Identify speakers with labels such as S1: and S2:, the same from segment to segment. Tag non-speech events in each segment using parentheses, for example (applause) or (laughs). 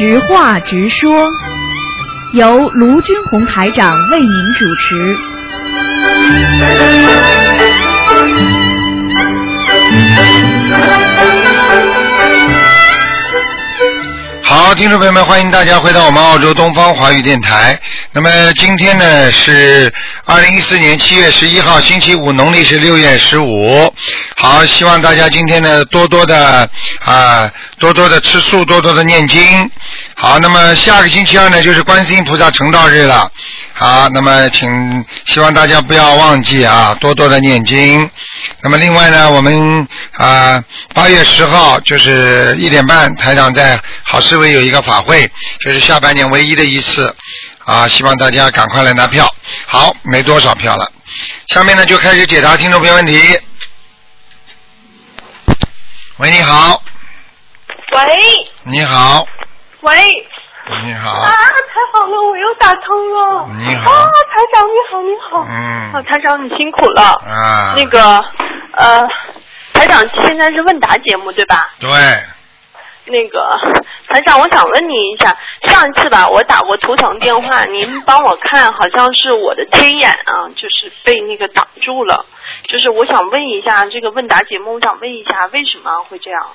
S1: 直话直说，由卢军红台长为您主持。
S2: 听众朋友们，欢迎大家回到我们澳洲东方华语电台。那么今天呢是二零一四年七月十一号，星期五，农历是六月十五。好，希望大家今天呢多多的啊，多多的吃素，多多的念经。好，那么下个星期二呢就是观世音菩萨成道日了。好，那么请希望大家不要忘记啊，多多的念经。那么另外呢，我们啊八月十号就是一点半，台长在好市委有一个法会，就是下半年唯一的一次啊，希望大家赶快来拿票。好，没多少票了，下面呢就开始解答听众朋友问题。喂，你好，
S3: 喂
S2: 你好，
S3: 喂，
S2: 你好
S3: 啊，，太好了，我又打通了。
S2: 你好
S3: 啊，台长你好，你好。
S2: 嗯
S3: 啊，台长你辛苦了。
S2: 啊，
S3: 那个呃，台长现在是问答节目对吧？
S2: 对，
S3: 那个台长，我想问你一下，上一次吧，我打过图腾电话，(laughs) 您帮我看，好像是我的天眼啊，就是被那个挡住了。就是我想问一下，这个问答节目，我想问一下为什么会这样？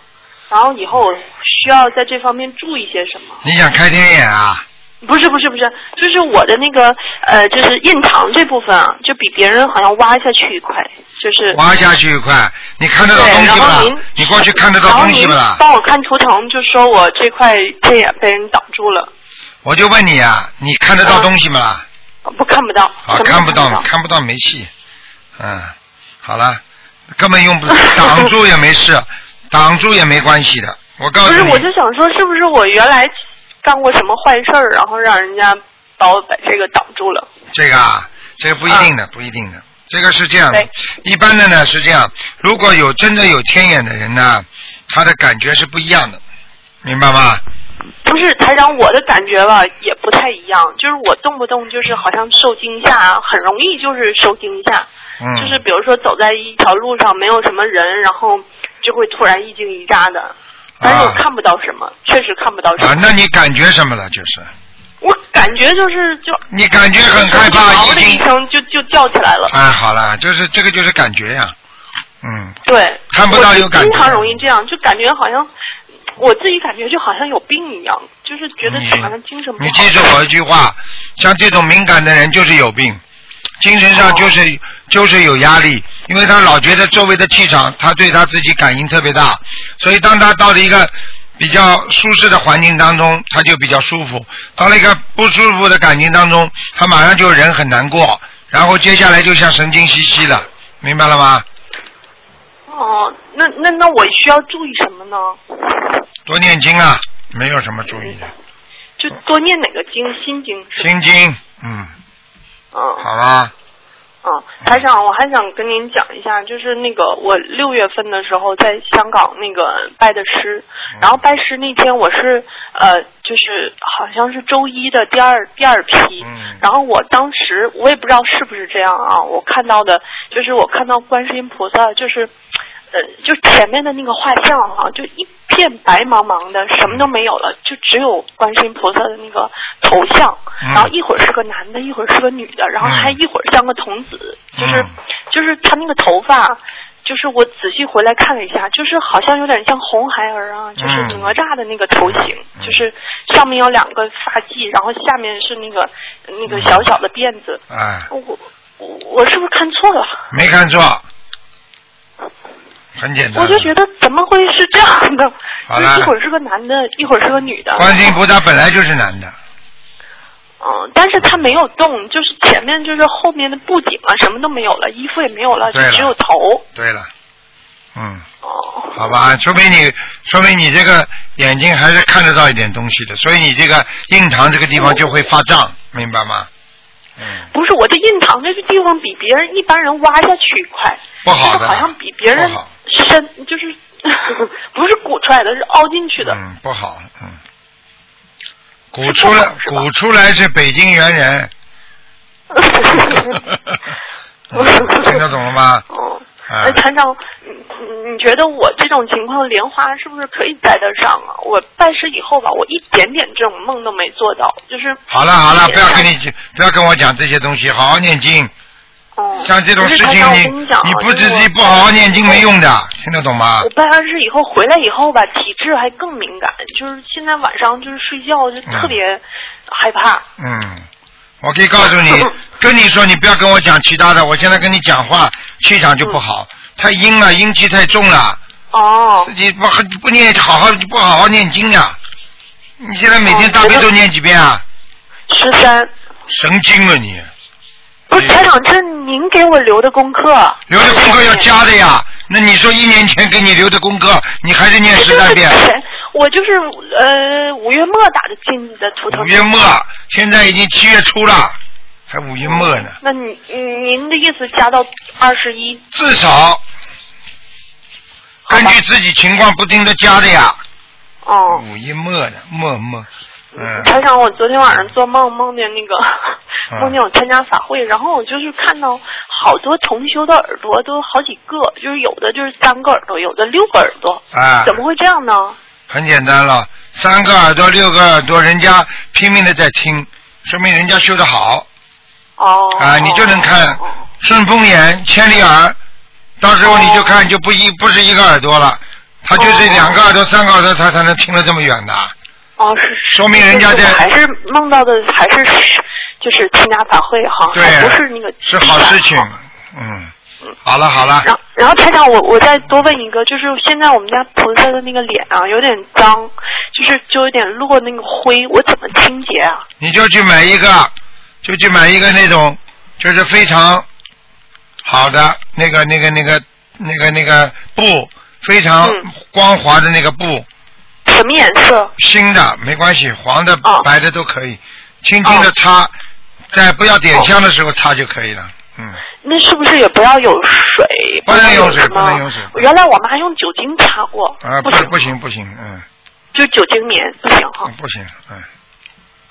S3: 然后以后我需要在这方面注意些什么？
S2: 你想开天眼啊？
S3: 不是不是不是，就是我的那个呃，就是印堂这部分啊，就比别人好像挖下去一块，就是
S2: 挖下去一块，你看得到，东西不啦
S3: 然后您？
S2: 你过去看得到东西不啦？
S3: 帮我看图腾，就说我这块天眼被人挡住了，
S2: 我就问你啊，你看得到东西吗啦？
S3: 不看不到，
S2: 啊，看不到，
S3: 到。
S2: 看不到没戏。嗯，好了，根本用不挡住也没事，挡住也没关系的。我告诉你不是，
S3: 我就想说，是不是我原来干过什么坏事儿，然后让人家把我把这个挡住了？
S2: 这个啊，这个不一定的，不一定的。这个是这样的，一般的呢是这样，如果有真的有天眼的人呢，他的感觉是不一样的，明白吗？
S3: 不是台长，我的感觉吧也不太一样，就是我动不动就是好像受惊吓，很容易就是受惊吓，
S2: 嗯，
S3: 就是比如说走在一条路上没有什么人，然后就会突然一惊一乍的，但是我
S2: 啊
S3: 看不到什么，确实看不到什么。
S2: 啊，那你感觉什么了？就是
S3: 我感觉就是就
S2: 你感觉很害怕，
S3: 一
S2: 已经
S3: 声就就叫起来了。
S2: 啊，好了，就是这个就是感觉呀，嗯，
S3: 对，
S2: 看不到有感觉
S3: 我经常容易这样，就感觉好像我自己感觉就好像有病一样，就是觉得
S2: 你
S3: 好像精神不好。
S2: 你记住我一句话，像这种敏感的人就是有病，精神上就是、就是有压力，因为他老觉得周围的气场，他对他自己感应特别大，所以当他到了一个比较舒适的环境当中，他就比较舒服；到了一个不舒服的感情当中，他马上就人很难过，然后接下来就像神经兮兮了，明白了吗？
S3: 哦，那那那我需要注意什么呢？
S2: 多念经啊，没有什么注意的，
S3: 就多念哪个经？心经？
S2: 心经，嗯，
S3: 嗯。
S2: 好吧，
S3: 嗯，台长，我还想跟您讲一下，就是那个我六月份的时候在香港那个拜的师，
S2: 嗯。
S3: 然后拜师那天我是呃，就是好像是周一的第二第二批，
S2: 嗯。
S3: 然后我当时我也不知道是不是这样啊，我看到的就是我看到观世音菩萨就是。呃，就前面的那个画像哈、就一片白茫茫的，什么都没有了，就只有观世音菩萨的那个头像，
S2: 嗯。
S3: 然后一会儿是个男的，一会儿是个女的，然后还
S2: 嗯。
S3: 一会儿像个童子，就是、
S2: 嗯
S3: 就是他那个头发，就是我仔细回来看了一下，就是好像有点像红孩儿啊，就是
S2: 嗯。
S3: 哪吒的那个头型，
S2: 嗯。
S3: 就是上面有两个发髻，然后下面是那个那个小小的辫子，
S2: 哎，
S3: 我我我是不是看错了？
S2: 没看错，很简单。
S3: 我就觉得怎么会是这样的？(laughs)
S2: 好了
S3: 就一会儿是个男的，一会儿是个女的。
S2: 观世音菩萨本来就是男的，
S3: 嗯，但是他没有动，就是前面就是后面的布景啊，什么都没有了，衣服也没有了，就只有头。
S2: 对了，嗯，
S3: 哦，
S2: 好吧，说明你说明你这个眼睛还是看得到一点东西的，所以你这个印堂这个地方就会发胀，明白吗？嗯，
S3: 不是我的印堂这个地方比别人一般人挖下去一块，
S2: 不好的
S3: 就是好像比别人深，就是 (laughs) 不是鼓出来的，是凹进去的。
S2: 嗯，不好，嗯，鼓出来，鼓出来是北京猿人，(laughs) 嗯听得懂了吗？
S3: 哦，
S2: 啊
S3: 那团长，你你你觉得我这种情况莲花是不是可以栽得上啊？我拜师以后吧，我一点点这种梦都没做到，就是
S2: 好了好了，不要跟
S3: 你。
S2: 你不要跟我讲这些东西，好好念经。
S3: 哦。
S2: 像这种事情你
S3: 跟你
S2: 不自己不好好念经没用的，听得懂吗
S3: 我？拜完师以后回来以后吧，体质还更敏感，就是现在晚上就是睡觉就特别害怕。
S2: 嗯，我可以告诉你，(laughs) 跟你说，你不要跟我讲其他的，我现在跟你讲话气场就不好，太阴了，阴气太重了，
S3: 哦
S2: 自己不不念好好不好好念经呀、你现在每天大悲咒念几遍啊？
S3: 十三，
S2: 神经了你！
S3: 不是台长，这您给我留的功课。
S2: 留的功课要加的呀。那你说一年前给你留的功课，你还是念十三遍？(laughs)
S3: 我就是呃五月末打的进的图腾。
S2: 五月末，现在已经七月初了，还五月末呢。
S3: 那你嗯您的意思加到二十一？
S2: 至少根据自己情况不停的加的呀。
S3: 哦。
S2: 五月末的末末，嗯。
S3: 台长，我昨天晚上做梦，梦见那个，
S2: 嗯 (laughs)
S3: 梦见我参加法会，然后我就是看到好多同修的耳朵都好几个，就是有的就是三个耳朵，有的六个耳朵，
S2: 啊，
S3: 怎么会这样呢？
S2: 很简单了，三个耳朵六个耳朵，人家拼命的在听，说明人家修的好
S3: 哦。
S2: 啊，你就能看顺风眼、千里耳，到时候你就看就不一不是一个耳朵了，他就是两个耳朵、三个耳朵，他才能听得这么远的。
S3: 哦，是是。
S2: 说明人家这
S3: 就是我还是梦到的还是就是参加法会哈，
S2: 对
S3: 不是那个
S2: 是好事情，嗯，好了好了，
S3: 然后，然后台长，我我再多问一个，就是现在我们家菩萨的那个脸啊，有点脏，就是就有点落那个灰，我怎么清洁啊？
S2: 你就去买一个，就去买一个那种，就是非常好的那个那个那个那个那个布，非常
S3: 嗯
S2: 光滑的那个布，
S3: 什么颜色？
S2: 新的没关系，黄的、
S3: 哦
S2: 白的都可以，轻轻的擦，在不要点香的时候擦就可以了。嗯，
S3: 那是不是也不要有水？
S2: 不能用水
S3: 什么
S2: 不能用水
S3: 原来我们还用酒精擦过，
S2: 啊，
S3: 不行，
S2: 不不行不行，嗯，
S3: 就酒精棉不行哈。
S2: 不行，嗯，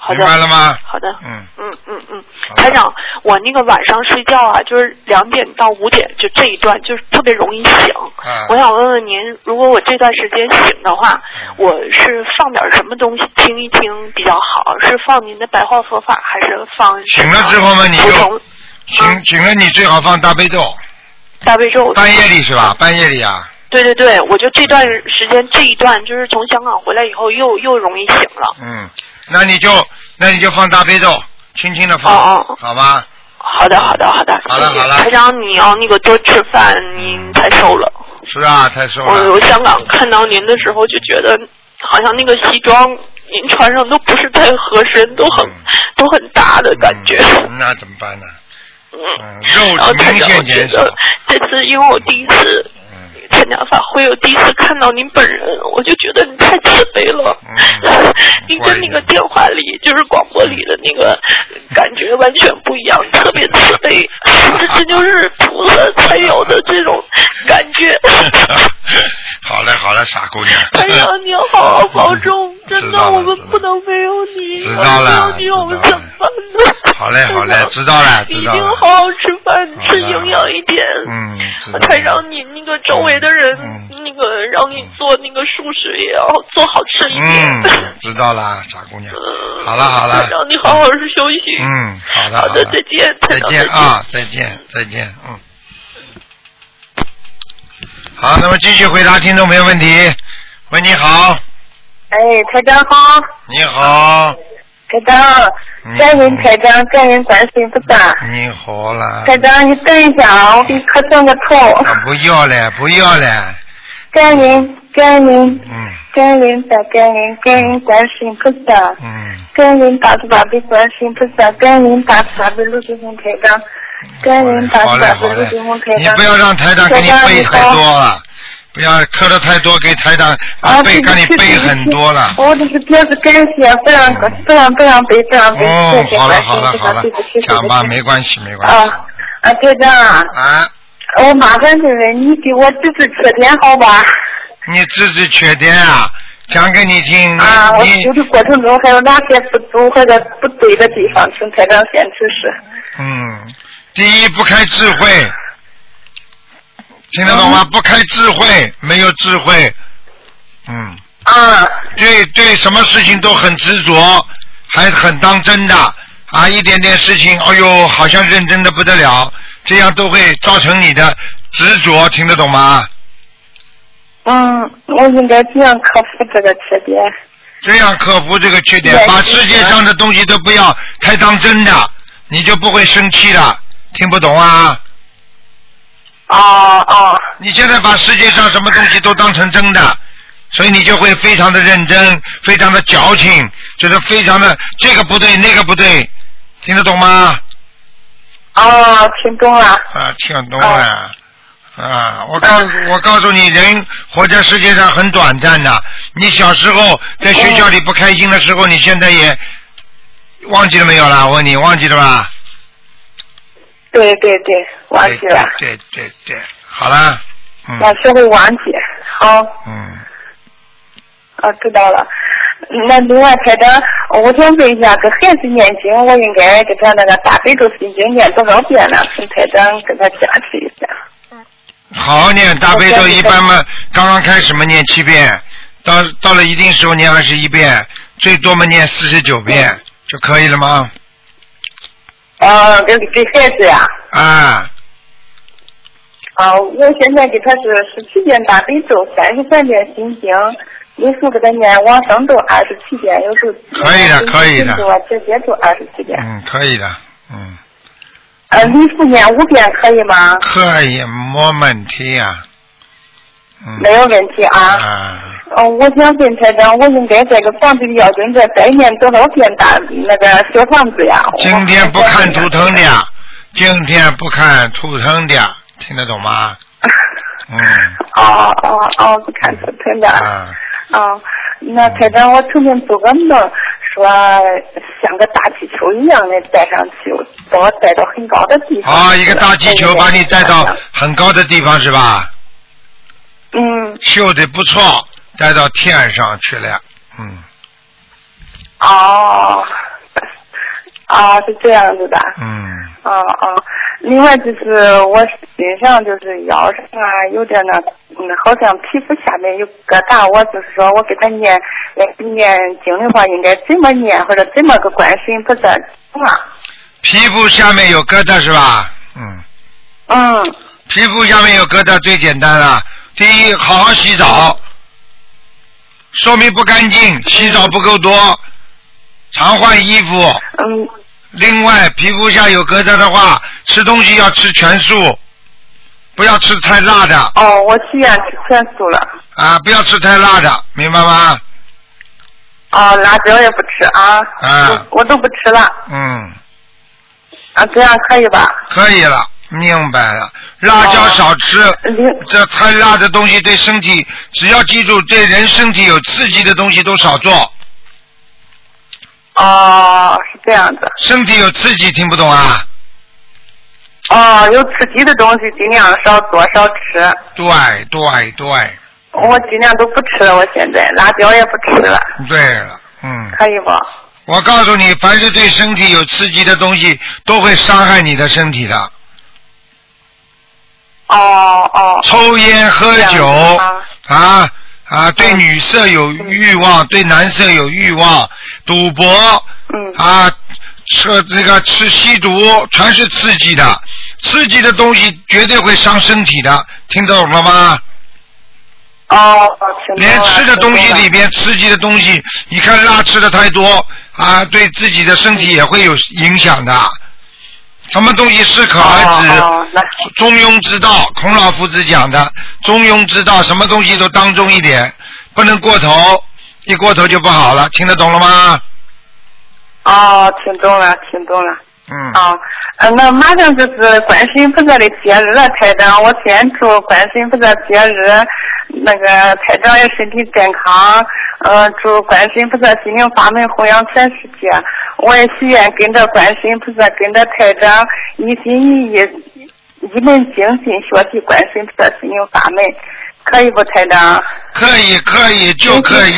S3: 好的，
S2: 明白了吗？
S3: 好的，
S2: 嗯，
S3: 嗯嗯嗯台长，我那个晚上睡觉啊，就是两点到五点，就这一段就是特别容易醒。
S2: 啊
S3: 我想问问您，如果我这段时间醒的话，
S2: 嗯
S3: 我是放点什么东西听一听比较好？是放您的白话佛法，还是放
S2: 醒了之后呢，你就醒醒了，你最好放大悲咒，
S3: 大悲咒？
S2: 半夜里是吧？半夜里啊，
S3: 对对对，我就这段时间这一段就是从香港回来以后又又容易醒了。
S2: 嗯，那你就那你就放大悲咒，轻轻的放，
S3: 哦哦
S2: 好吧？
S3: 好的好的好的，
S2: 好了好了
S3: 台长你要那个多吃饭，您太瘦了。
S2: 是啊，太瘦了。
S3: 我香港看到您的时候就觉得，好像那个西装您穿上都不是太合身，都很、
S2: 嗯
S3: 都很大的感觉。
S2: 嗯那怎么办呢？
S3: 嗯，
S2: 嗯，肉明显减少。
S3: 这次因为我第一次
S2: 嗯
S3: 参加法会，我第一次看到您本人，我就觉得你太慈悲了。
S2: 嗯 (laughs)
S3: 您跟那个电话里，就是广播里的那个感觉完全不一样，特别慈悲，这这就是菩萨才有的这种感觉。(laughs)
S2: 好嘞好嘞，傻姑娘。
S3: 哎呀，你要好好保重，真的，我们不能没有你，
S2: 知道了
S3: 没有你我们怎么办呢？
S2: 好嘞好嘞知道了知道了一定
S3: 好好吃饭，吃营养一点。
S2: 嗯，知道了
S3: 台长，你那个周围的人，
S2: 嗯
S3: 那个让你做那个素食也要做好吃一点。
S2: 嗯，知道啦，傻姑娘。
S3: 嗯
S2: 好了好了
S3: 让，你好好休息。
S2: 嗯，好的
S3: 好的
S2: 的，
S3: 再见
S2: 再
S3: 见
S2: 啊，再见再见，嗯。好，那么继续回答听众朋友问题。喂，你好，
S4: 哎，台长好，
S2: 你好，
S4: 台长，
S2: 嗯。
S4: 感恩台长，感恩关心不大。
S2: 你好啦。
S4: 台长，你等一下啊，我给你磕正个头。
S2: 啊，不要了，不要了，
S4: 感恩，感恩，
S2: 嗯。
S4: 感恩大感恩，感恩观世音菩萨，
S2: 嗯，
S4: 感恩大慈大悲观世音菩萨，感恩大慈大悲卢俊宏台长，感恩大
S2: 好
S4: 慈大悲卢
S2: 嘞好嘞
S4: 俊宏台，长。
S2: 你不要让台长给你背太多了，不要磕的太多，给台长
S4: 啊，
S2: 背给你背很多了。
S4: 我这是表示感谢，不让不让不让背，不让背，
S2: 哦好了好了好了讲吧，没关系没关系。
S4: 啊啊，台长啊。
S2: 啊，
S4: 我麻烦你了你给我指指缺点好吧？
S2: 你指指缺点啊，讲给你听。
S4: 啊，我
S2: 你
S4: 修的过程中还有哪些不足或者不对的地方，请台长先指示。
S2: 嗯，第一不开智慧，听得懂吗？不开智慧，没有智慧，嗯，
S4: 啊，
S2: 对对，什么事情都很执着，还很当真的啊，一点点事情，哎呦，好像认真的不得了，这样都会造成你的执着，听得懂吗？
S4: 嗯，我应该怎样克服这个缺点？
S2: 这样克服这个缺点，把世界上的东西都不要太当真的，你就不会生气了。听不懂啊？
S4: 哦哦，
S2: 你现在把世界上什么东西都当成真的，所以你就会非常的认真，非常的矫情，就是非常的这个不对那个不对，听得懂吗？
S4: 哦，听懂了。
S2: 啊，听懂了。啊，我告我告诉你，人活在世界上很短暂的。你小时候在学校里不开心的时候，你现在也忘记了没有啦？我问你，忘记了吧？
S4: 对对对，忘记了，
S2: 对对对对，好了。嗯
S4: 要学会忘记。好，
S2: 嗯，
S4: 啊，知道了。那另外，台长，我想问一下，给孩子念经，我应该给他那个大悲咒心经念多少遍呢？请台长给他加持一下。
S2: 好好念大悲咒，一般嘛，刚刚开始嘛念七遍，到到了一定时候念二十一遍，最多嘛念四十九遍就可以了吗？
S4: 啊，给给孩子呀。
S2: 啊，
S4: 啊，我现在给他是十七遍大悲咒，三十三遍心经，有时候给他念往生咒二十七遍，有时候
S2: 可以的可以的
S4: 直接咒二十七遍。
S2: 嗯，可以的，嗯，
S4: 呃，礼佛念五遍可以吗？
S2: 可以，没问题呀、嗯，
S4: 没有问题啊。
S2: 嗯，
S4: 哦，我想问台长，我应该在这个房子里要跟着再念多少遍大那个小房子呀？
S2: 今天不看图腾的，今天不看图腾的，听得懂吗？(laughs) 嗯，
S4: 哦哦哦，不看图腾的。
S2: 啊，
S4: 哦，那台长，我曾经做个梦，说像个大气球一样的带上去，把我带到很高的地方。
S2: 哦，一个大气球把你带到很高的地方是吧？
S4: 嗯，
S2: 修的不错，带到天上去了，嗯
S4: 哦，哦，(laughs) 是这样子的。
S2: 嗯，
S4: 哦哦，另外就是我身上就是腰上啊有点那，嗯，好像皮肤下面有疙瘩，我就是说我给他念念经的话，应该怎么念或者怎么个观世音菩萨啊？
S2: 皮肤下面有疙瘩是吧？嗯，
S4: 嗯，
S2: 皮肤下面有疙瘩最简单了。第一，好好洗澡，说明不干净，洗澡不够多，常换衣服。
S4: 嗯，
S2: 另外，皮肤下有疙瘩的话，吃东西要吃全素，不要吃太辣的
S4: 哦，我许愿吃全素了。
S2: 啊，不要吃太辣的，明白吗？
S4: 哦，辣椒也不吃啊。
S2: 啊
S4: 我我都不吃了
S2: 嗯，
S4: 啊，这样可以吧？
S2: 可以了，明白了。辣椒少吃，
S4: 另
S2: 这太辣的东西对身体，只要记住对人身体有刺激的东西都少做。
S4: 哦，是这样子。
S2: 身体有刺激，听不懂啊？
S4: 哦，有刺激的东西尽量少做少吃。
S2: 对对对，
S4: 我尽量都不吃了，我现在辣椒也不吃了，
S2: 对了，嗯，
S4: 可以不？
S2: 我告诉你，凡是对身体有刺激的东西，都会伤害你的身体的。
S4: 哦哦。
S2: 抽烟、喝酒
S4: 啊
S2: 啊啊，对女色有欲望，对男色有欲望，赌博
S4: 嗯。
S2: 啊，吃这个吃吸毒，全是刺激的，刺激的东西绝对会伤身体的，听懂了吗？
S4: 哦，
S2: 连吃的东西里边刺激的东西，你看辣吃的太多啊，对自己的身体也会有影响的。什么东西适可而止，
S4: 哦哦
S2: 中庸之道，孔老夫子讲的中庸之道，什么东西都当中一点，不能过头，一过头就不好了，听得懂了吗？
S4: 哦，听懂了，听懂了。
S2: 嗯，
S4: 啊，呃，那马上就是观世音菩萨的节日了，台长，我先祝观世音菩萨节日那个台长也身体健康，呃，祝观世音菩萨心灵法门弘扬全世界。我也许愿跟着观世音菩萨，跟着台长一心一意，一门精进学习观世音菩萨心灵法门，可以不，台长？
S2: 可以可以就可以，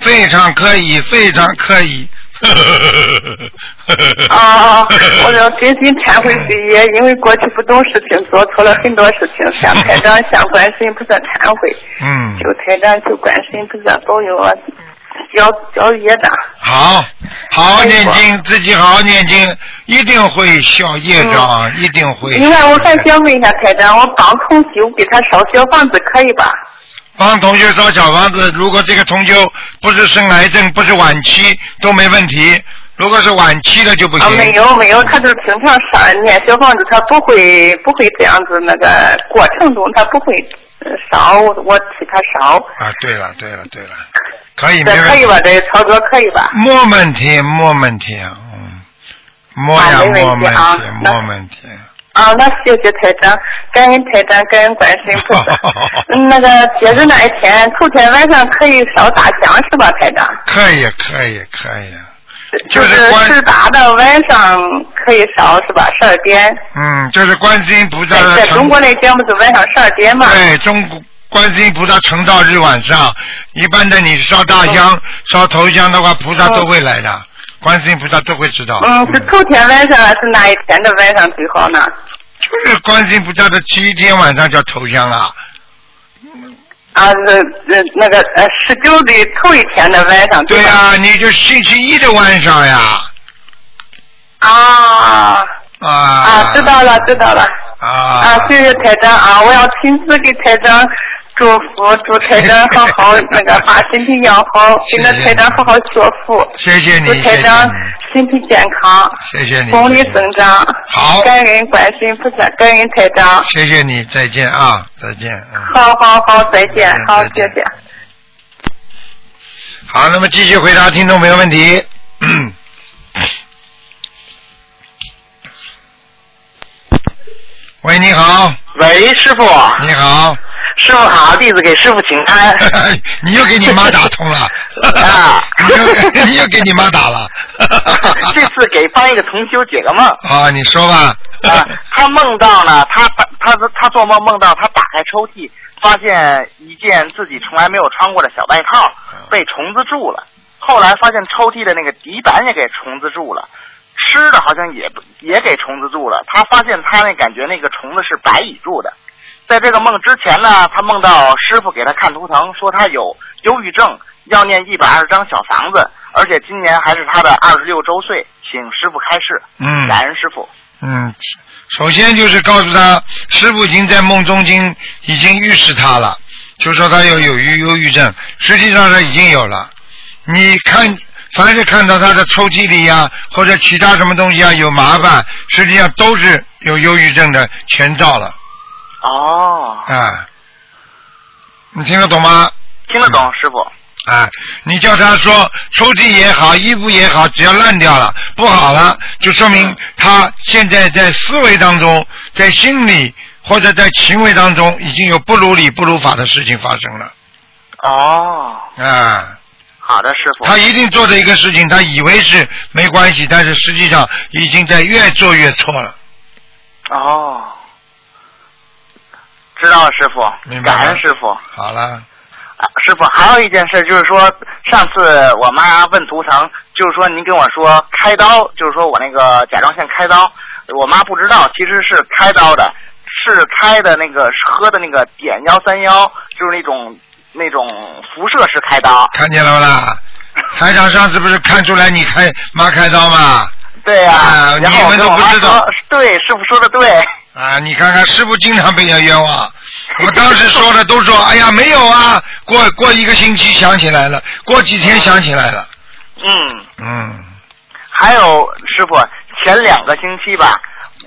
S2: 非常可以非常可以，
S4: 啊，我要真心忏悔罪业，因为过去不懂事情，做错了很多事情，向台长、向观世音菩萨忏悔。
S2: 嗯，
S4: 求台长、求观世音菩萨保佑我消消业障。
S2: 好，好好念经，自己好好念经，一定会消业障，一定会。
S4: 另外，我还想问一下台长，我帮同修给他烧小房子可以吧？
S2: 帮同学烧小房子，如果这个同修不是生癌症，不是晚期，都没问题。如果是晚期的就不行。
S4: 啊，没有没有，他就是平常上念小房子，他不会不会这样子，那个过程中他不会呃烧，我我替他烧。
S2: 啊，对了对了对了，可以
S4: 这
S2: 没问题。
S4: 可以吧？这操作可以吧？
S2: 没问题，没问题，嗯，没呀，
S4: 啊没
S2: 没问
S4: 问题
S2: 没问题。
S4: 啊，那谢谢台长，感恩台长，感恩观世音菩萨。嗯，(laughs) 那个节日那一天，头天晚上可以烧大香是吧，台长？
S2: 可以，可以，可以。
S4: 就
S2: 就是
S4: 十八的晚上可以烧是吧？十二点。
S2: 嗯，就是观世音菩萨
S4: 在中国来讲不是晚上十二点吗？
S2: 对，中国观世音菩萨成道日晚上，一般的你烧大香、烧头香的话，菩萨都会来的，观世音菩萨都会知道。
S4: 嗯，是头天晚上还是哪一天的晚上最好呢？
S2: 就是观世音菩萨的第一天晚上叫头香啊。
S4: 啊，是那那个呃十九的头一天的晚上？
S2: 对呀、你就星期一的晚上呀。
S4: 啊
S2: 啊。
S4: 啊，知道了知道了。
S2: 啊。
S4: 啊，谢谢台长啊！我要亲自给台长祝福，祝台长好好那个把身体养好，(laughs) 给那台长好好学福。
S2: 谢谢你，
S4: 祝台长，身体健康，
S2: 谢谢你，
S4: 功力增长。
S2: 好
S4: 感恩观世音菩萨，感恩台长。
S2: 谢谢你，再见啊，再见，嗯。
S4: 好好好，再见
S2: 嗯，
S4: 好谢谢。
S2: 好，那么继续回答听众朋友问题。(clears throat) 喂，你好，
S5: 喂，师傅，
S2: 你好，
S5: 师傅好，弟子给师傅请安。(laughs)
S2: 你又给你妈打通了，(laughs)
S5: 啊。(laughs)
S2: 你又你又给你妈打了，
S5: 这次给帮一个同修解个梦。
S2: 啊，你说吧，
S5: 啊，他梦到呢，他他他他做梦梦到他打开抽屉，发现一件自己从来没有穿过的小外套被虫子蛀了，后来发现抽屉的那个底板也给虫子蛀了。吃的好像也也给虫子住了，他发现他那感觉那个虫子是白蚁住的。在这个梦之前呢，他梦到师傅给他看图腾，说他有忧郁症，要念一百二十张小房子，而且今年还是他的二十六周岁，请师傅开示。
S2: 嗯
S5: 感恩师傅。
S2: 嗯，首先就是告诉他，师傅已经在梦中经已经预示他了，就说他有有忧忧郁症，实际上他已经有了。你看，凡是看到他的抽屉里呀、或者其他什么东西啊有麻烦，实际上都是有忧郁症的前兆了
S5: 哦，
S2: 啊。你听得懂吗？
S5: 听得懂，师傅。
S2: 啊，你叫他说抽屉也好，衣服也好，只要烂掉了、不好了，就说明他现在在思维当中、在心里或者在行为当中已经有不如理、不如法的事情发生了。
S5: 哦，
S2: 啊，
S5: 好的，师傅。
S2: 他一定做的一个事情，他以为是没关系，但是实际上已经在越做越错了。
S5: 哦，知道了，师傅
S2: 明。白了
S5: 感恩师傅。
S2: 好了，
S5: 啊，师傅，还有一件事，就是说，上次我妈问图腾，就是说您跟我说开刀，就是说我那个甲状腺开刀，我妈不知道，其实是开刀的，是开的那个喝的那个碘幺三幺，就是那种那种辐射式开刀。
S2: 看见了不啦？(laughs) 台长上次不是看出来你开妈开刀吗？
S5: 对呀、
S2: 啊你们都不知道，
S5: 对，师傅说的对。
S2: 啊，你看看，师傅经常被人家冤枉。(laughs) 我当时说的都说，哎呀，没有啊，过过一个星期想起来了，过几天想起来了。
S5: 嗯。
S2: 嗯，
S5: 还有师傅，前两个星期吧，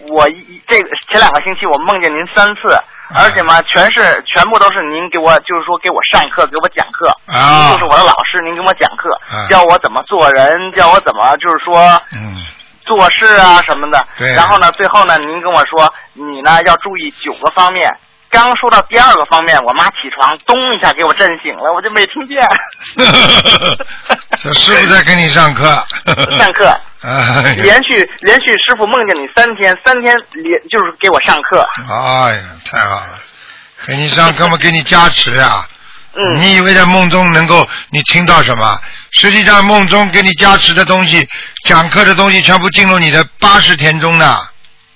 S5: 我一这个前两个星期我梦见您三次，而且嘛，全是全部都是您给我，就是说给我上课，给我讲课，
S2: 啊
S5: 您就是我的老师，您给我讲课，
S2: 啊
S5: 教我怎么做人，教我怎么就是说
S2: 嗯，
S5: 做事啊什么的。
S2: 对
S5: 然后呢，最后呢，您跟我说，你呢要注意九个方面。刚说到第二个方面，我妈起床咚一下给我震醒了，我就没听见。(laughs)
S2: 这师傅在给你上课。(laughs)
S5: 上课。
S2: 哎 (laughs)
S5: 连续连续师傅梦见你三天，三天连就是给我上课。
S2: 哎呀，太好了，给你上课嘛，给你加持呀、
S5: 嗯。
S2: 你以为在梦中能够你听到什么？实际上梦中给你加持的东西、讲课的东西，全部进入你的八十田中呢，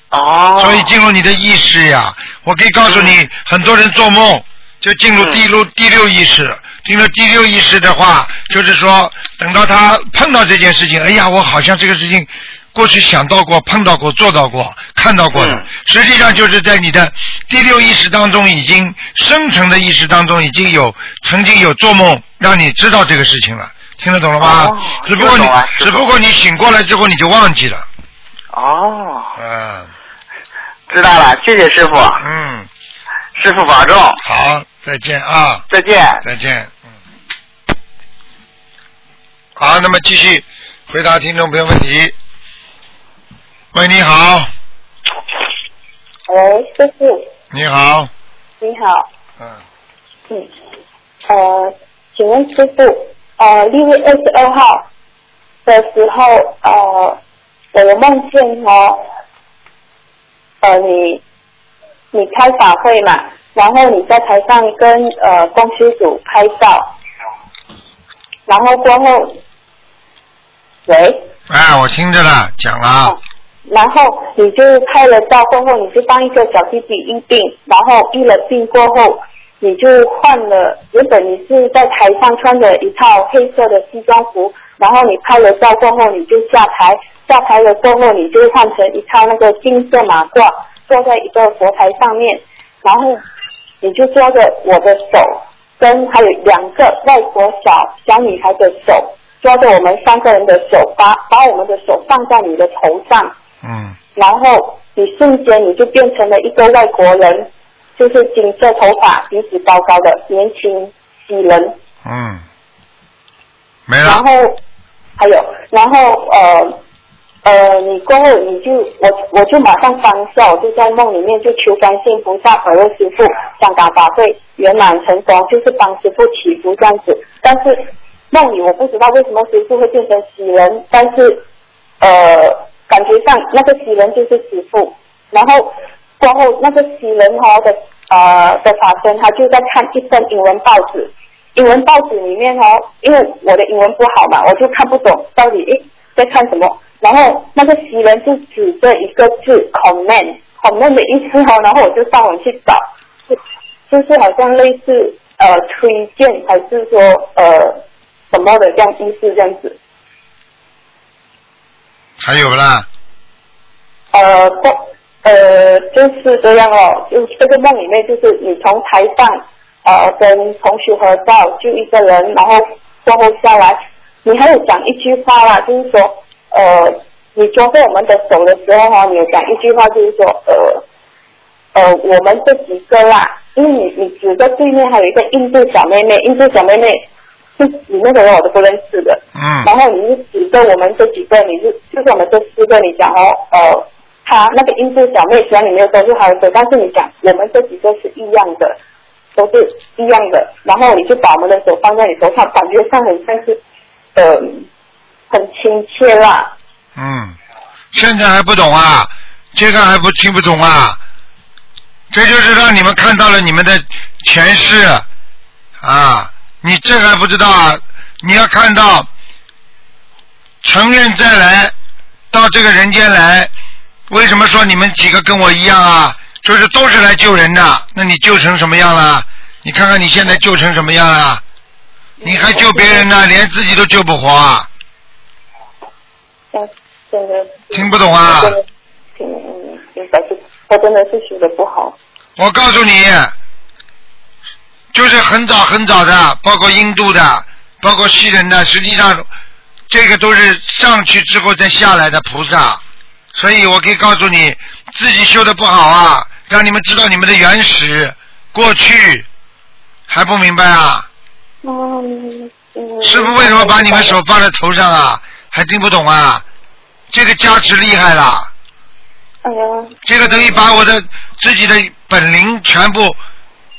S5: 哦，
S2: 所以进入你的意识呀。我可以告诉你，很多人做梦就进入第六、第六意识，进入第六意识的话，就是说等到他碰到这件事情，哎呀，我好像这个事情。过去想到过、碰到过、做到过、看到过的，
S5: 嗯。
S2: 实际上就是在你的第六意识当中，已经深层的意识当中已经有曾经有做梦，让你知道这个事情了，听得懂了吗？
S5: 哦
S2: 只不过你只不过你醒过来之后你就忘记了，
S5: 哦，
S2: 嗯。
S5: 知道了，谢谢师傅，
S2: 嗯，
S5: 师傅保重，
S2: 好，再见啊，
S5: 再见。
S2: 再见，嗯，好，那么继续回答听众朋友问题。喂，你好，
S6: 喂，师傅，
S2: 你好，
S6: 你好，
S2: 嗯，
S6: 嗯，呃，请问师傅，呃，六月二十二号的时候，呃，我有梦见哦，呃，你你开法会嘛，然后你在台上跟呃公司组拍照，然后过后，喂，
S2: 哎，我听着了，讲了，
S6: 然后你就拍了照过后，你就帮一个小弟弟医病，然后医了病过后，你就换了，原本你是在台上穿着一套黑色的西装服，然后你拍了照过后，你就下台，下台了过后，你就换成一套那个金色马褂，坐在一个佛台上面，然后你就抓着我的手，跟还有两个外国小小女孩的手，抓着我们三个人的手，把把我们的手放在你的头上。
S2: 嗯，
S6: 然后你瞬间你就变成了一个外国人，就是金色头发、鼻子高高的年轻喜人，
S2: 嗯，没
S6: 然
S2: 了，
S6: 后还有，然后呃呃，你过后你就我我就马上当下，我就在梦里面就求观世音菩萨保佑师傅香港法会圆满成功，就是帮师傅祈福这样子。但是梦里我不知道为什么师傅会变成喜人，但是呃感觉上那个喜人就是师傅，然后过后那个喜人哈的呃的法身，他就在看一份英文报纸。英文报纸里面哦，因为我的英文不好嘛，我就看不懂到底诶在看什么。然后那个袭人就指着一个字 command，command 的意思哦，然后我就上网去找，就就是好像类似呃推荐还是说呃什么的这样意思这样子。
S2: 还有啦？
S6: 呃，不，呃，就是这样哦，就这个梦里面，就是你从台上呃跟同学合照，就一个人，然后过后下来，你还有讲一句话啦，就是说，呃，你抓过我们的手的时候哈、你有讲一句话，就是说，呃，呃，我们这几个啦，因为你你指着对面还有一个印度小妹妹，印度小妹妹，是你那个人我都不认识的，
S2: 嗯。
S6: 然后你就指着我们这几个，你是就是我们这四个，你讲哦，呃，他那个印度小妹虽然你没有抓住她的手，但是你讲我们这几个是一样的，都是一样的，然后你就把我们的手放在你头上，感觉上很像是，呃，很亲切啦。
S2: 嗯，现在还不懂啊？这个还不听不懂啊？这就是让你们看到了你们的前世啊！你这还不知道啊？你要看到成愿再来到这个人间来，为什么说你们几个跟我一样啊？就是都是来救人的，那你救成什么样了？你看看你现在救成什么样了？你还救别人呢，连自己都救不活啊！听不懂啊
S6: 听嗯，明白是，我真的是学的不好。
S2: 我告诉你，就是很早很早的，包括印度的，包括西人的，实际上这个都是上去之后再下来的菩萨，所以我可以告诉你，自己修的不好啊，让你们知道你们的原始过去，还不明白啊？
S6: 嗯嗯。
S2: 师傅为什么把你们手放在头上啊？还听不懂啊？这个加持厉害了。
S6: 哎呀，
S2: 这个等于把我的自己的本灵全部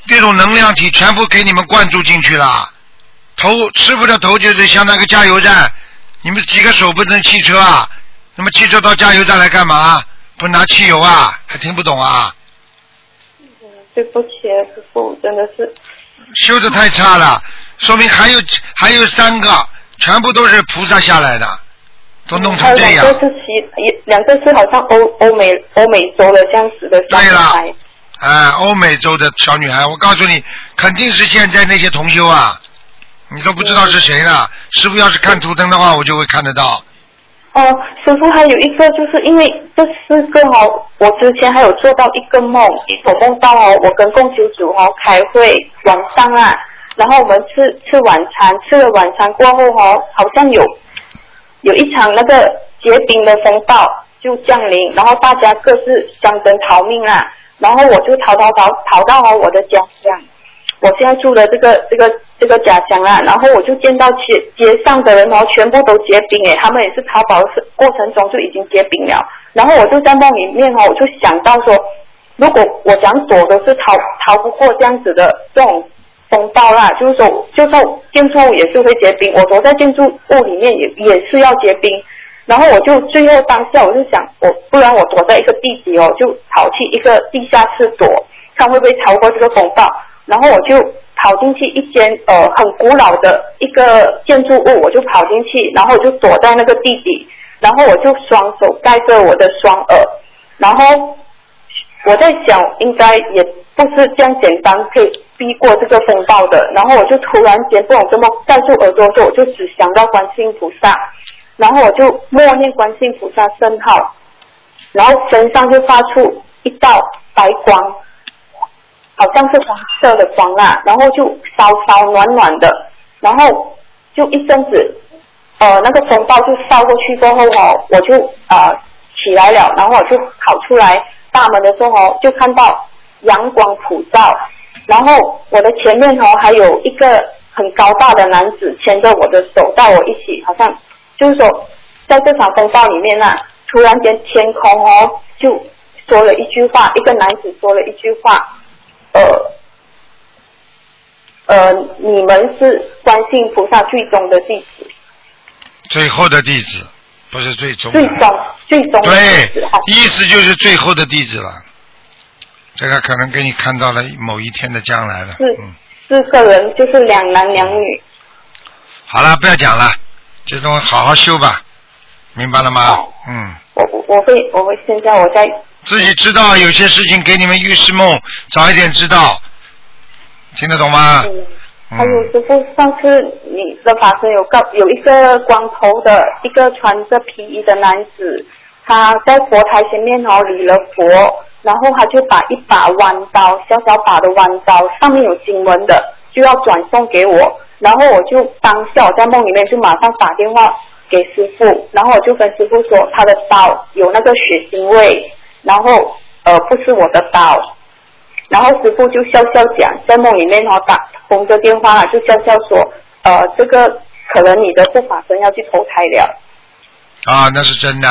S2: 这种能量体全部给你们灌注进去了。头师傅的头就是相当于个加油站，你们几个手不能汽车啊？那么汽车到加油站来干嘛？不拿汽油啊？还听不懂啊？
S6: 对不起，师傅，真的是
S2: 修的太差了，说明还有还有三个，全部都是菩萨下来的，都弄成这样
S6: 两。个是西，一两个是好像欧欧美欧美洲的这样子的小
S2: 对了
S6: 女孩。
S2: 哎，欧美洲的小女孩，我告诉你，肯定是现在那些同修啊，你都不知道是谁了。师傅要是看图腾的话，我就会看得到。
S6: 哦，师傅还有一个，就是因为这四个哦，我之前还有做到一个梦，我梦到哦，我跟共修组哦开会晚上啊，然后我们吃吃晚餐，吃了晚餐过后哦，好像有有一场那个结冰的风暴就降临，然后大家各自相争逃命啊，然后我就逃逃逃逃到哦我的家乡，我现在住的这个这个这个家乡啊，然后我就见到街街上的人哦，全部都结冰诶，他们也是逃跑的过程中就已经结冰了，然后我就在梦里面哦，我就想到说，如果我想躲都是逃逃不过这样子的这种风暴啦，就是说，就算建筑物也是会结冰，我躲在建筑物里面也也是要结冰。然后我就最后当下我就想，我不然我躲在一个地底哦，就跑去一个地下室躲，看会不会逃过这个风暴。然后我就跑进去一间呃很古老的一个建筑物，我就跑进去，然后我就躲在那个地底，然后我就双手盖着我的双耳，然后我在想，应该也不是这样简单可以避过这个风暴的。然后我就突然间不懂怎么盖住耳朵的时候，我就只想到观世音菩萨，然后我就默念观世音菩萨圣号，然后身上就发出一道白光，好像是黄色的光啊，然后就烧烧暖暖的，然后就一阵子，呃，那个风暴就烧过去过后哦，我就呃起来了，然后我就跑出来大门的时候哦，就看到阳光普照，然后我的前面哦还有一个很高大的男子牵着我的手带我一起，好像就是说在这场风暴里面啊，突然间天空哦就说了一句话，一个男子说了一句话，呃。呃，你们是观世音菩萨最终的弟子，
S2: 最后的弟子，不是最终。
S6: 最终最终
S2: 对，，意思就是最后的弟子了。这个可能给你看到了某一天的将来了。
S6: 是
S2: 嗯，
S6: 四个人就是两男两女。
S2: 好了，不要讲了，这种好好修吧，明白了吗？嗯，
S6: 我我我会我会现在我在
S2: 自己知道有些事情给你们预示梦，早一点知道，听得懂吗？
S6: 嗯，
S2: 嗯
S6: 还有师傅，上次你的法师有告有一个光头的一个穿着皮衣的男子，他在佛台前面哦礼了佛，然后他就把一把弯刀，小小把的弯刀，上面有经文的，就要转送给我，然后我就当下我在梦里面就马上打电话给师傅，然后我就跟师傅说他的刀有那个血腥味，然后呃不是我的刀。然后师傅就笑笑讲，在梦里面哦打通着电话就笑笑说，呃，这个可能你的护法神要去投胎了。
S2: 啊，那是真的。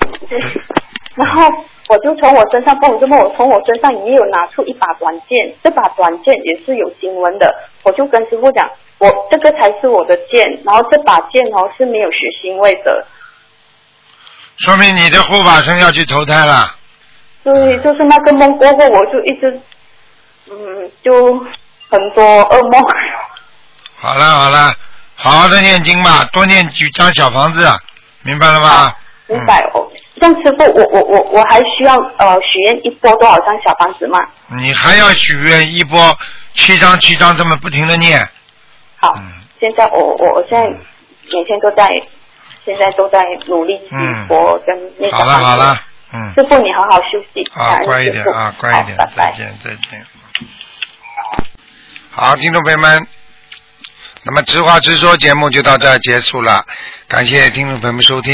S2: (laughs)
S6: 然后我就从我身上，不懂这么我从我身上也有拿出一把短剑，这把短剑也是有经文的，我就跟师傅讲，我这个才是我的剑，然后这把剑哦是没有血腥味的，
S2: 说明你的护法神要去投胎了。
S6: 对就是那个梦过后，我就一直，嗯，就很多噩梦。
S2: 好了好了，好好的念经吧，多念几张小房子，明白了吗？
S6: 明白哦。像师傅，我我我我还需要呃许愿一波多少张小房子吗？
S2: 嗯。你还要许愿一波七张七张这么不停的念，
S6: 好，
S2: 嗯
S6: 现在我我我现在每天都在，现在都在努力祈佛跟那个。
S2: 好了好了，嗯，
S6: 师傅你好好休息。感
S2: 啊，乖一点啊，乖一点，
S6: 拜拜
S2: 再。见再见。好，听众朋友们，那么直话直说节目就到这儿结束了，感谢听众朋友们收听。